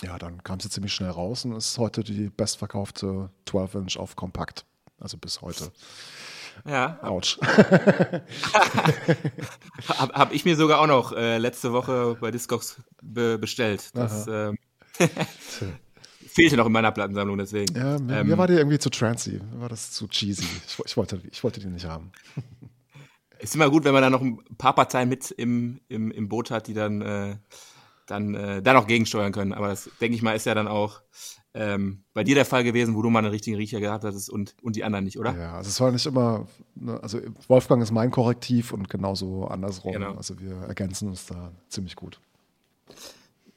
ja, dann kam sie ziemlich schnell raus und ist heute die bestverkaufte 12-Inch auf Kompakt. Also bis heute.
Ja.
Autsch.
Habe hab ich mir sogar auch noch äh, letzte Woche bei Discogs be bestellt. Das ähm, fehlte noch in meiner Plattensammlung, deswegen.
Ja, mir, ähm, mir war die irgendwie zu trancy. Mir war das zu cheesy. Ich, ich, wollte, ich wollte die nicht haben.
Ist immer gut, wenn man da noch ein paar Parteien mit im, im, im Boot hat, die dann, äh, dann, äh, dann auch gegensteuern können. Aber das, denke ich mal, ist ja dann auch ähm, bei dir der Fall gewesen, wo du mal einen richtigen Riecher gehabt hattest und, und die anderen nicht, oder?
Ja, also es war nicht immer, ne, also Wolfgang ist mein Korrektiv und genauso andersrum.
Genau.
Also wir ergänzen uns da ziemlich gut.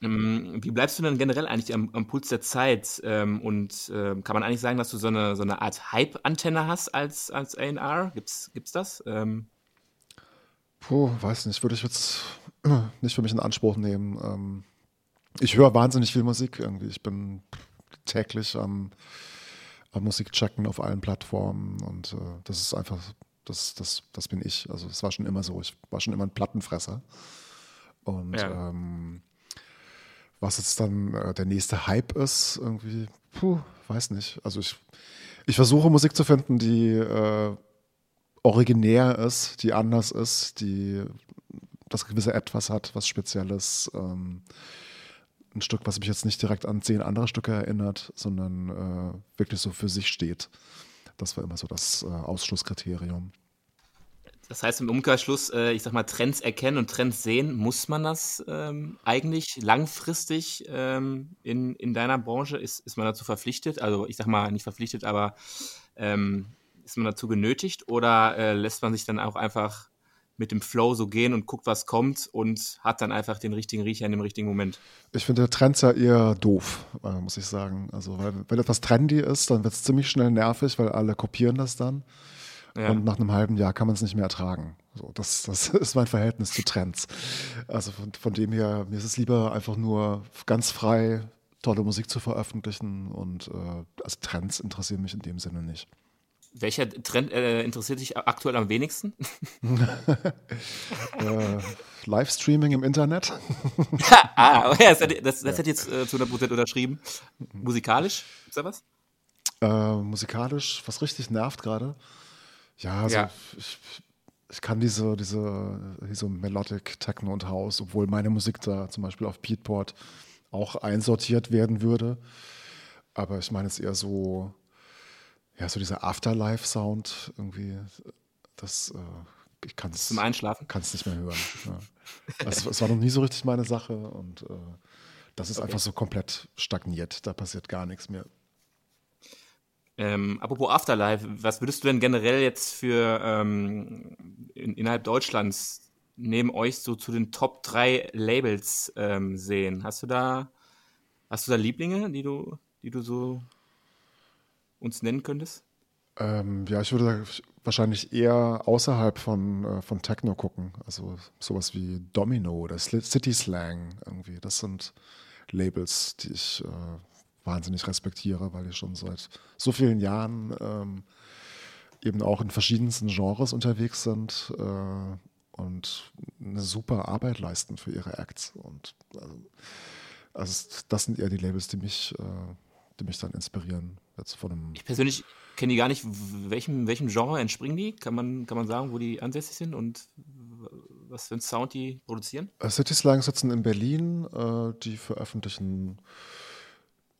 Ähm, wie bleibst du denn generell eigentlich am, am Puls der Zeit? Ähm, und äh, kann man eigentlich sagen, dass du so eine, so eine Art Hype-Antenne hast als, als AR? Gibt's, gibt's das? Ähm
Puh, weiß nicht, würde ich jetzt nicht für mich in Anspruch nehmen. Ähm, ich höre wahnsinnig viel Musik irgendwie. Ich bin täglich am, am Musik checken auf allen Plattformen und äh, das ist einfach, das, das, das bin ich. Also es war schon immer so. Ich war schon immer ein Plattenfresser. Und ja. ähm, was jetzt dann äh, der nächste Hype ist, irgendwie, puh, weiß nicht. Also ich, ich versuche Musik zu finden, die äh, originär ist, die anders ist, die das gewisse Etwas hat, was Spezielles. Ähm, ein Stück, was mich jetzt nicht direkt an zehn andere Stücke erinnert, sondern äh, wirklich so für sich steht. Das war immer so das äh, Ausschlusskriterium.
Das heißt im Umkehrschluss, äh, ich sag mal, Trends erkennen und Trends sehen, muss man das ähm, eigentlich langfristig ähm, in, in deiner Branche? Ist, ist man dazu verpflichtet? Also ich sag mal, nicht verpflichtet, aber ähm, ist man dazu genötigt oder äh, lässt man sich dann auch einfach mit dem Flow so gehen und guckt, was kommt und hat dann einfach den richtigen Riecher in dem richtigen Moment.
Ich finde Trends ja eher doof, äh, muss ich sagen. Also, weil, wenn etwas trendy ist, dann wird es ziemlich schnell nervig, weil alle kopieren das dann. Ja. Und nach einem halben Jahr kann man es nicht mehr ertragen. So, das, das ist mein Verhältnis zu Trends. Also von, von dem her, mir ist es lieber einfach nur ganz frei tolle Musik zu veröffentlichen und äh, also Trends interessieren mich in dem Sinne nicht.
Welcher Trend äh, interessiert dich aktuell am wenigsten?
äh, Livestreaming im Internet.
ah, okay, das, das, das ja. hat jetzt äh, zu 100% unterschrieben. Musikalisch, ist da was?
Äh, musikalisch, was richtig nervt gerade. Ja, also ja. Ich, ich, kann diese, diese, diese Melodic Techno und House, obwohl meine Musik da zum Beispiel auf Beatport auch einsortiert werden würde. Aber ich meine es eher so ja, so dieser Afterlife-Sound irgendwie, das, äh, ich kann es.
Zum Einschlafen?
Kann es nicht mehr hören. Ja. Also, es war noch nie so richtig meine Sache und äh, das ist okay. einfach so komplett stagniert. Da passiert gar nichts mehr.
Ähm, apropos Afterlife, was würdest du denn generell jetzt für ähm, in, innerhalb Deutschlands neben euch so zu den Top 3 Labels ähm, sehen? Hast du da, hast du da Lieblinge, die du, die du so uns nennen könntest?
Ähm, ja, ich würde wahrscheinlich eher außerhalb von, äh, von Techno gucken. Also sowas wie Domino oder City Slang irgendwie. Das sind Labels, die ich äh, wahnsinnig respektiere, weil die schon seit so vielen Jahren ähm, eben auch in verschiedensten Genres unterwegs sind äh, und eine super Arbeit leisten für ihre Acts. Und also, also das sind eher die Labels, die mich, äh, die mich dann inspirieren.
Jetzt von einem ich persönlich kenne die gar nicht. Welchem, welchem Genre entspringen die? Kann man, kann man sagen, wo die ansässig sind und was für einen Sound die produzieren?
Äh, City Slang sitzen in Berlin. Äh, die veröffentlichen,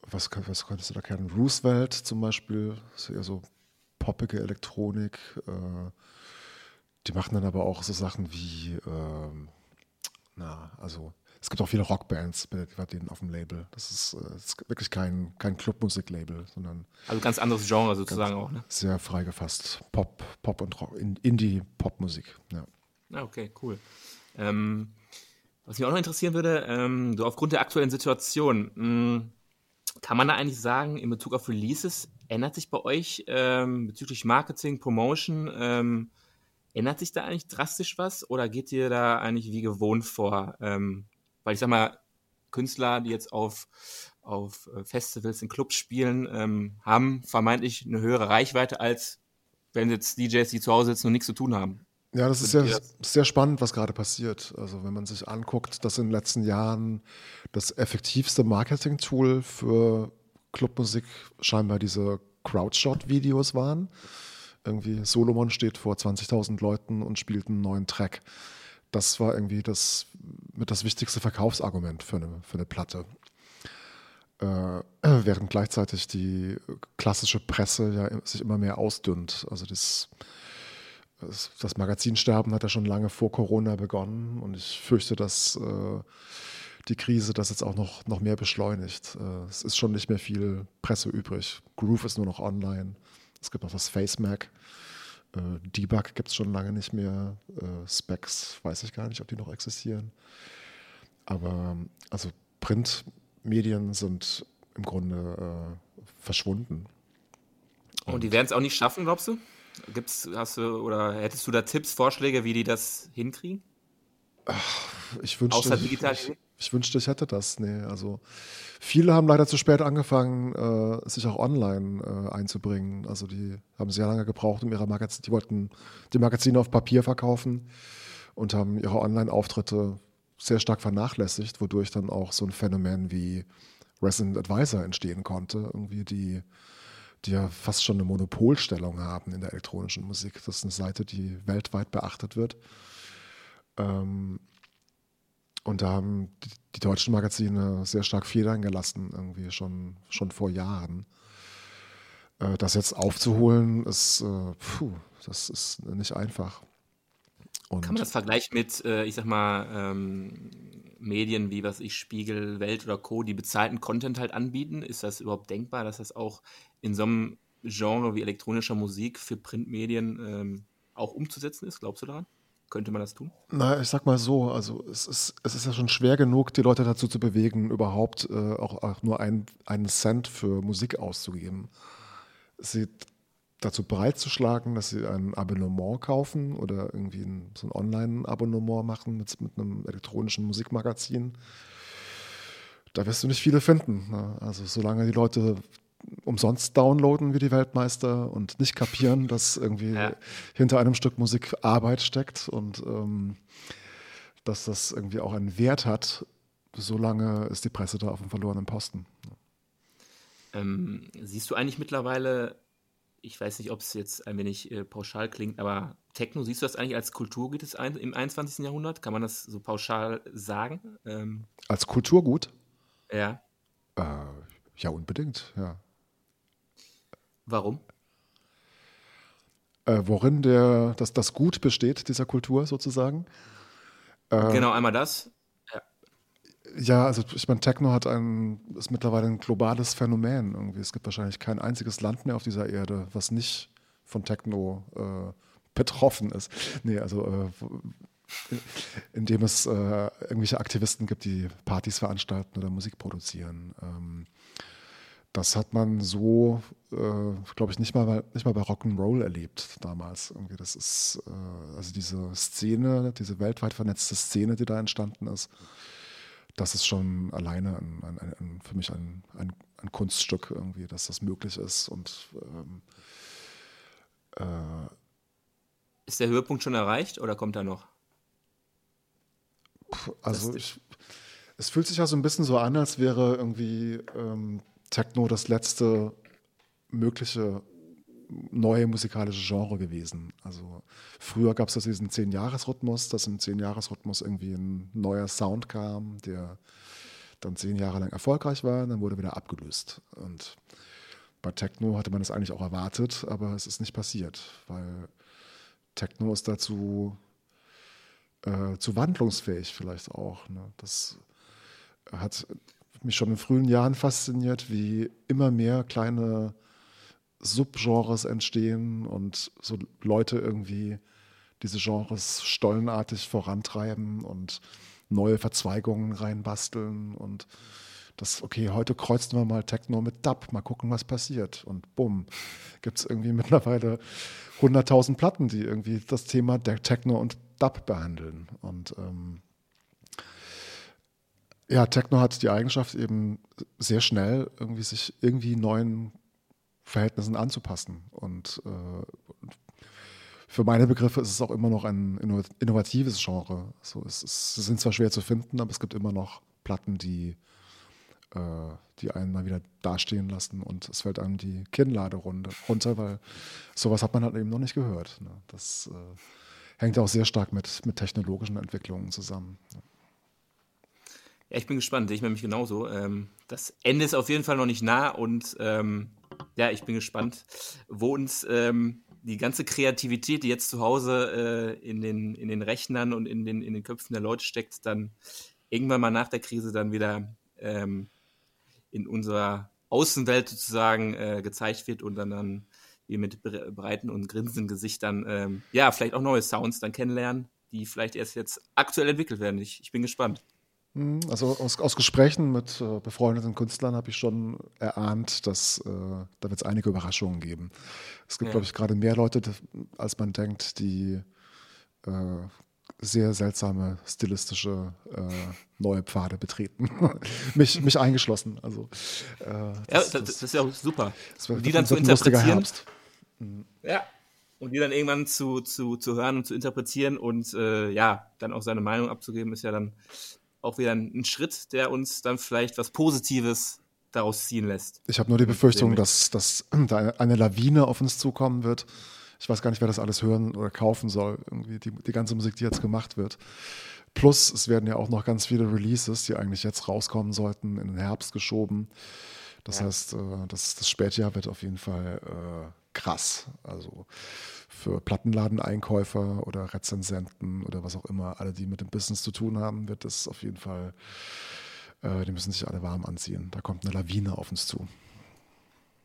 was, was könntest du da kennen? Roosevelt zum Beispiel. Ist eher so poppige Elektronik. Äh, die machen dann aber auch so Sachen wie, ähm, na, also es gibt auch viele Rockbands bei denen auf dem Label. Das ist, das äh, ist wirklich kein, kein Clubmusik-Label, sondern.
Also ganz anderes Genre sozusagen auch, ne?
Sehr frei gefasst. Pop, Pop und Rock, Indie-Popmusik, ja.
Ah, okay, cool. Ähm, was mich auch noch interessieren würde, ähm, so aufgrund der aktuellen Situation, mh, hm, kann man da eigentlich sagen, in Bezug auf Releases, ändert sich bei euch ähm, bezüglich Marketing, Promotion, ähm, ändert sich da eigentlich drastisch was oder geht ihr da eigentlich wie gewohnt vor? Ähm, weil ich sag mal, Künstler, die jetzt auf, auf äh, Festivals, in Clubs spielen, ähm, haben vermeintlich eine höhere Reichweite, als wenn jetzt DJs, die zu Hause sitzen und nichts zu tun haben.
Ja, das ist sehr, sehr spannend, was gerade passiert. Also wenn man sich anguckt, dass in den letzten Jahren das effektivste Marketing-Tool für Clubmusik scheinbar diese Crowdshot-Videos waren. Irgendwie Solomon steht vor 20.000 Leuten und spielt einen neuen Track. Das war irgendwie das mit das wichtigste Verkaufsargument für eine, für eine Platte. Äh, während gleichzeitig die klassische Presse ja sich immer mehr ausdünnt. Also das, das, Magazinsterben hat ja schon lange vor Corona begonnen und ich fürchte, dass äh, die Krise das jetzt auch noch, noch mehr beschleunigt. Äh, es ist schon nicht mehr viel Presse übrig. Groove ist nur noch online. Es gibt noch das FaceMac. Äh, Debug gibt es schon lange nicht mehr. Specs weiß ich gar nicht, ob die noch existieren. Aber also Printmedien sind im Grunde verschwunden.
Und, Und die werden es auch nicht schaffen, glaubst du? Gibt's, hast du oder hättest du da Tipps, Vorschläge, wie die das hinkriegen?
Ach, ich wünschte, Außer digital. Ich, ich, wünschte, ich hätte das. Nee, also viele haben leider zu spät angefangen, äh, sich auch online äh, einzubringen. Also die haben sehr lange gebraucht, um ihre Magazine, die wollten die Magazine auf Papier verkaufen und haben ihre Online-Auftritte sehr stark vernachlässigt, wodurch dann auch so ein Phänomen wie Resident Advisor entstehen konnte. Irgendwie die die ja fast schon eine Monopolstellung haben in der elektronischen Musik. Das ist eine Seite, die weltweit beachtet wird. Ähm, und da haben die, die, deutschen Magazine sehr stark Federn gelassen, irgendwie schon, schon vor Jahren. Äh, das jetzt aufzuholen, ist, äh, puh, das ist nicht einfach.
Und Kann man das vergleichen mit, äh, ich sag mal, ähm, Medien wie was ich Spiegel, Welt oder Co., die bezahlten Content halt anbieten? Ist das überhaupt denkbar, dass das auch in so einem Genre wie elektronischer Musik für Printmedien ähm, auch umzusetzen ist? Glaubst du daran? Könnte man das tun?
Na, ich sag mal so, also es ist, es ist ja schon schwer genug, die Leute dazu zu bewegen, überhaupt äh, auch, auch, nur ein, einen Cent für Musik auszugeben. Sie dazu bereitzuschlagen, dass sie ein Abonnement kaufen oder irgendwie ein, so ein Online-Abonnement machen mit, mit einem elektronischen Musikmagazin. Da wirst du nicht viele finden. Ne? Also solange die Leute umsonst downloaden wie die Weltmeister und nicht kapieren, dass irgendwie ja. hinter einem Stück Musik Arbeit steckt und ähm, dass das irgendwie auch einen Wert hat, solange ist die Presse da auf dem verlorenen Posten.
Ähm, siehst du eigentlich mittlerweile ich weiß nicht, ob es jetzt ein wenig äh, pauschal klingt, aber Techno, siehst du das eigentlich als Kulturgut im 21. Jahrhundert? Kann man das so pauschal sagen? Ähm,
als Kulturgut?
Ja.
Äh, ja, unbedingt, ja.
Warum?
Äh, worin der, das, das Gut besteht, dieser Kultur sozusagen.
Äh, genau, einmal das.
Ja, also ich meine, Techno hat ein, ist mittlerweile ein globales Phänomen irgendwie. Es gibt wahrscheinlich kein einziges Land mehr auf dieser Erde, was nicht von Techno äh, betroffen ist. Nee, also äh, indem es äh, irgendwelche Aktivisten gibt, die Partys veranstalten oder Musik produzieren. Ähm, das hat man so, äh, glaube ich, nicht mal, nicht mal bei Rock'n'Roll erlebt damals. Irgendwie das ist, äh, also diese Szene, diese weltweit vernetzte Szene, die da entstanden ist, das ist schon alleine ein, ein, ein, für mich ein, Kunststück irgendwie, dass das möglich ist. Und ähm,
äh, ist der Höhepunkt schon erreicht oder kommt er noch?
Also ich, es fühlt sich ja so ein bisschen so an, als wäre irgendwie ähm, Techno das letzte mögliche neue musikalische Genre gewesen. Also früher gab es das diesen Zehn-Jahres-Rhythmus, dass im Zehn-Jahres-Rhythmus irgendwie ein neuer Sound kam, der dann zehn Jahre lang erfolgreich war, und dann wurde wieder abgelöst. Und bei Techno hatte man das eigentlich auch erwartet, aber es ist nicht passiert, weil Techno ist dazu äh, zu wandlungsfähig vielleicht auch. Ne? Das hat mich schon in frühen Jahren fasziniert, wie immer mehr kleine Subgenres entstehen und so Leute irgendwie diese Genres stollenartig vorantreiben und neue Verzweigungen reinbasteln und das, okay, heute kreuzen wir mal Techno mit Dub, mal gucken, was passiert. Und bumm, gibt es irgendwie mittlerweile 100.000 Platten, die irgendwie das Thema der Techno und Dub behandeln. Und ähm, Ja, Techno hat die Eigenschaft eben sehr schnell irgendwie sich irgendwie neuen Verhältnissen anzupassen. Und äh, für meine Begriffe ist es auch immer noch ein innovatives Genre. So, es, es sind zwar schwer zu finden, aber es gibt immer noch Platten, die, äh, die einen mal wieder dastehen lassen und es fällt einem die Kinnlade runter, weil sowas hat man halt eben noch nicht gehört. Ne? Das äh, hängt auch sehr stark mit, mit technologischen Entwicklungen zusammen. Ja.
Ja, ich bin gespannt. Ich nämlich genauso. Ähm, das Ende ist auf jeden Fall noch nicht nah und ähm, ja, ich bin gespannt, wo uns ähm, die ganze Kreativität, die jetzt zu Hause äh, in, den, in den Rechnern und in den, in den Köpfen der Leute steckt, dann irgendwann mal nach der Krise dann wieder ähm, in unserer Außenwelt sozusagen äh, gezeigt wird und dann, dann wir mit breiten und grinsenden Gesichtern ähm, ja vielleicht auch neue Sounds dann kennenlernen, die vielleicht erst jetzt aktuell entwickelt werden. Ich, ich bin gespannt.
Hm, also aus, aus Gesprächen mit äh, befreundeten Künstlern habe ich schon erahnt, dass äh, da wird es einige Überraschungen geben. Es gibt, ja. glaube ich, gerade mehr Leute, als man denkt, die äh, sehr seltsame stilistische äh, neue Pfade betreten. mich, mich eingeschlossen. Also,
äh, das, ja, das, das, ist ja auch super. Wird, die dann zu interpretieren. Mhm. Ja, und die dann irgendwann zu, zu, zu hören und zu interpretieren und äh, ja, dann auch seine Meinung abzugeben, ist ja dann auch wieder ein, Schritt, der uns dann vielleicht was Positives daraus ziehen lässt.
Ich habe nur die Befürchtung, dass, dass da eine Lawine auf uns zukommen wird. Ich weiß gar nicht, wer das alles hören oder kaufen soll. Irgendwie die, die ganze Musik, die jetzt gemacht wird. Plus, es werden ja auch noch ganz viele Releases, die eigentlich jetzt rauskommen sollten, in den Herbst geschoben. Das ja. heißt, äh, das, das Spätjahr wird auf jeden Fall äh, krass. Also für Plattenladeneinkäufer oder Rezensenten oder was auch immer, alle, die mit dem Business zu tun haben, wird es auf jeden Fall, äh, die müssen sich alle warm anziehen. Da kommt eine Lawine auf uns zu.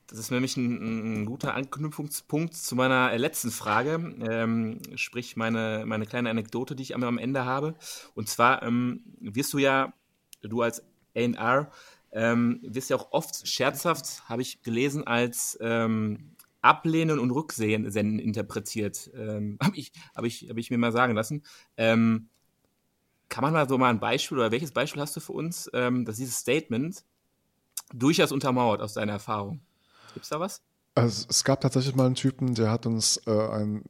Das ist nämlich ein, ein guter Anknüpfungspunkt zu meiner letzten Frage, ähm, sprich meine, meine kleine Anekdote, die ich am Ende habe. Und zwar ähm, wirst du ja, du als AR, ähm, wirst ja auch oft scherzhaft, habe ich gelesen, als ähm, Ablehnen und Rücksehen interpretiert. Ähm, Habe ich, hab ich, hab ich mir mal sagen lassen. Ähm, kann man mal so mal ein Beispiel oder welches Beispiel hast du für uns, ähm, dass dieses Statement durchaus untermauert aus deiner Erfahrung? Gibt es da was?
Also, es gab tatsächlich mal einen Typen, der hat uns äh, ein,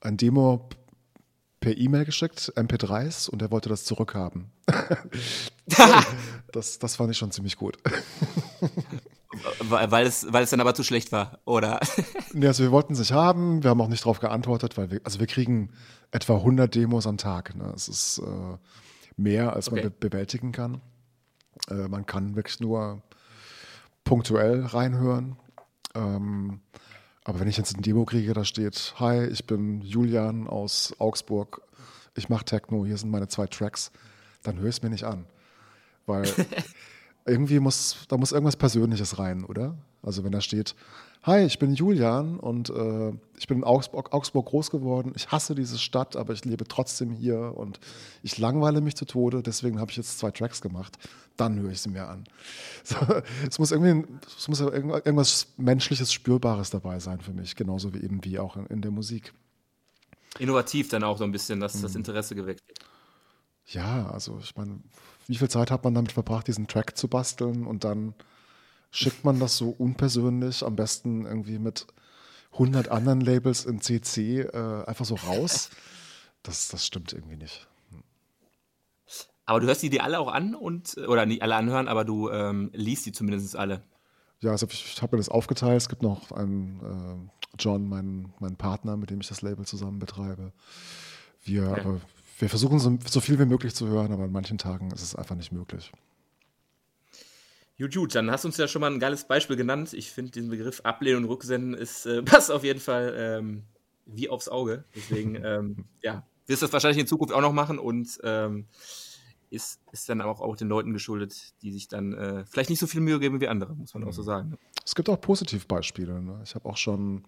ein Demo per E-Mail geschickt, MP3s, und er wollte das zurückhaben. das, das fand ich schon ziemlich gut.
Weil es, weil es dann aber zu schlecht war, oder?
nee, also wir wollten es nicht haben, wir haben auch nicht darauf geantwortet, weil wir, also wir kriegen etwa 100 Demos am Tag. Ne? Es ist äh, mehr, als okay. man be bewältigen kann. Äh, man kann wirklich nur punktuell reinhören. Ähm, aber wenn ich jetzt ein Demo kriege, da steht, hi, ich bin Julian aus Augsburg, ich mache Techno, hier sind meine zwei Tracks, dann höre ich es mir nicht an. Weil irgendwie muss, da muss irgendwas Persönliches rein, oder? Also wenn da steht, hi, ich bin Julian und äh, ich bin in Augsburg, Augsburg, groß geworden. Ich hasse diese Stadt, aber ich lebe trotzdem hier und ich langweile mich zu Tode. Deswegen habe ich jetzt zwei Tracks gemacht. Dann höre ich sie mir an. So, es muss irgendwie, es muss irgendwas Menschliches, Spürbares dabei sein für mich, genauso wie eben wie auch in, in der Musik.
Innovativ dann auch so ein bisschen, dass mhm. das Interesse geweckt wird.
Ja, also ich meine, wie viel Zeit hat man damit verbracht, diesen Track zu basteln und dann schickt man das so unpersönlich, am besten irgendwie mit 100 anderen Labels in CC äh, einfach so raus? Das, das stimmt irgendwie nicht.
Aber du hörst die dir alle auch an und, oder nicht alle anhören, aber du ähm, liest die zumindest alle.
Ja, also ich, habe mir das aufgeteilt. Es gibt noch einen äh, John, meinen mein Partner, mit dem ich das Label zusammen betreibe. Wir, okay. Wir versuchen so, so, viel wie möglich zu hören, aber an manchen Tagen ist es einfach nicht möglich.
Gut, gut, dann hast du uns ja schon mal ein geiles Beispiel genannt. Ich finde diesen Begriff Ablehnen und Rücksenden ist, äh, passt auf jeden Fall ähm, wie aufs Auge. Deswegen, ähm, ja, wirst du das wahrscheinlich in Zukunft auch noch machen und ähm, ist, ist dann auch, auch den Leuten geschuldet, die sich dann äh, vielleicht nicht so viel Mühe geben wie andere, muss man auch so sagen. Ne?
Es gibt auch Positivbeispiele. Ne? Ich habe auch schon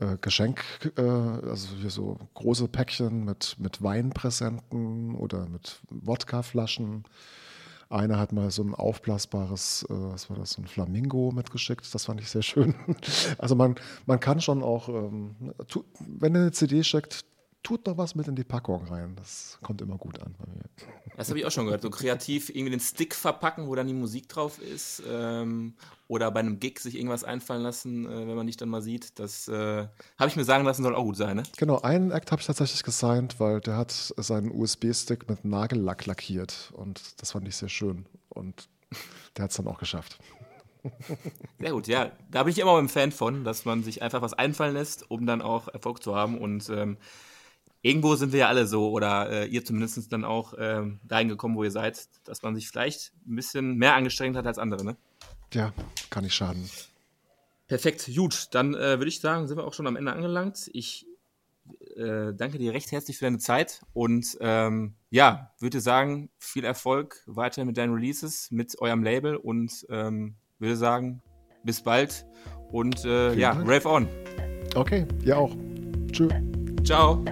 äh, Geschenk, äh, also hier so große Päckchen mit, mit Weinpräsenten oder mit Wodkaflaschen. Einer hat mal so ein aufblasbares, äh, was war das, so ein Flamingo mitgeschickt. Das fand ich sehr schön. Also man, man kann schon auch, ähm, tu, wenn er eine CD schickt, tut doch was mit in die Packung rein. Das kommt immer gut an bei mir.
Das habe ich auch schon gehört. So kreativ irgendwie den Stick verpacken, wo dann die Musik drauf ist. Ähm, oder bei einem Gig sich irgendwas einfallen lassen, äh, wenn man dich dann mal sieht. Das äh, habe ich mir sagen lassen, soll auch gut sein, ne?
Genau, einen Act habe ich tatsächlich gesigned, weil der hat seinen USB-Stick mit Nagellack lackiert. Und das fand ich sehr schön. Und der hat es dann auch geschafft.
Sehr gut, ja. Da bin ich immer ein Fan von, dass man sich einfach was einfallen lässt, um dann auch Erfolg zu haben. Und ähm, irgendwo sind wir ja alle so, oder äh, ihr zumindest dann auch ähm, dahin gekommen, wo ihr seid, dass man sich vielleicht ein bisschen mehr angestrengt hat als andere, ne?
Ja, kann nicht schaden.
Perfekt, gut. Dann äh, würde ich sagen, sind wir auch schon am Ende angelangt. Ich äh, danke dir recht herzlich für deine Zeit und ähm, ja, würde sagen, viel Erfolg weiter mit deinen Releases, mit eurem Label und ähm, würde sagen, bis bald und äh, ja,
Dank.
Rave on.
Okay, ihr auch. Tschüss.
Ciao.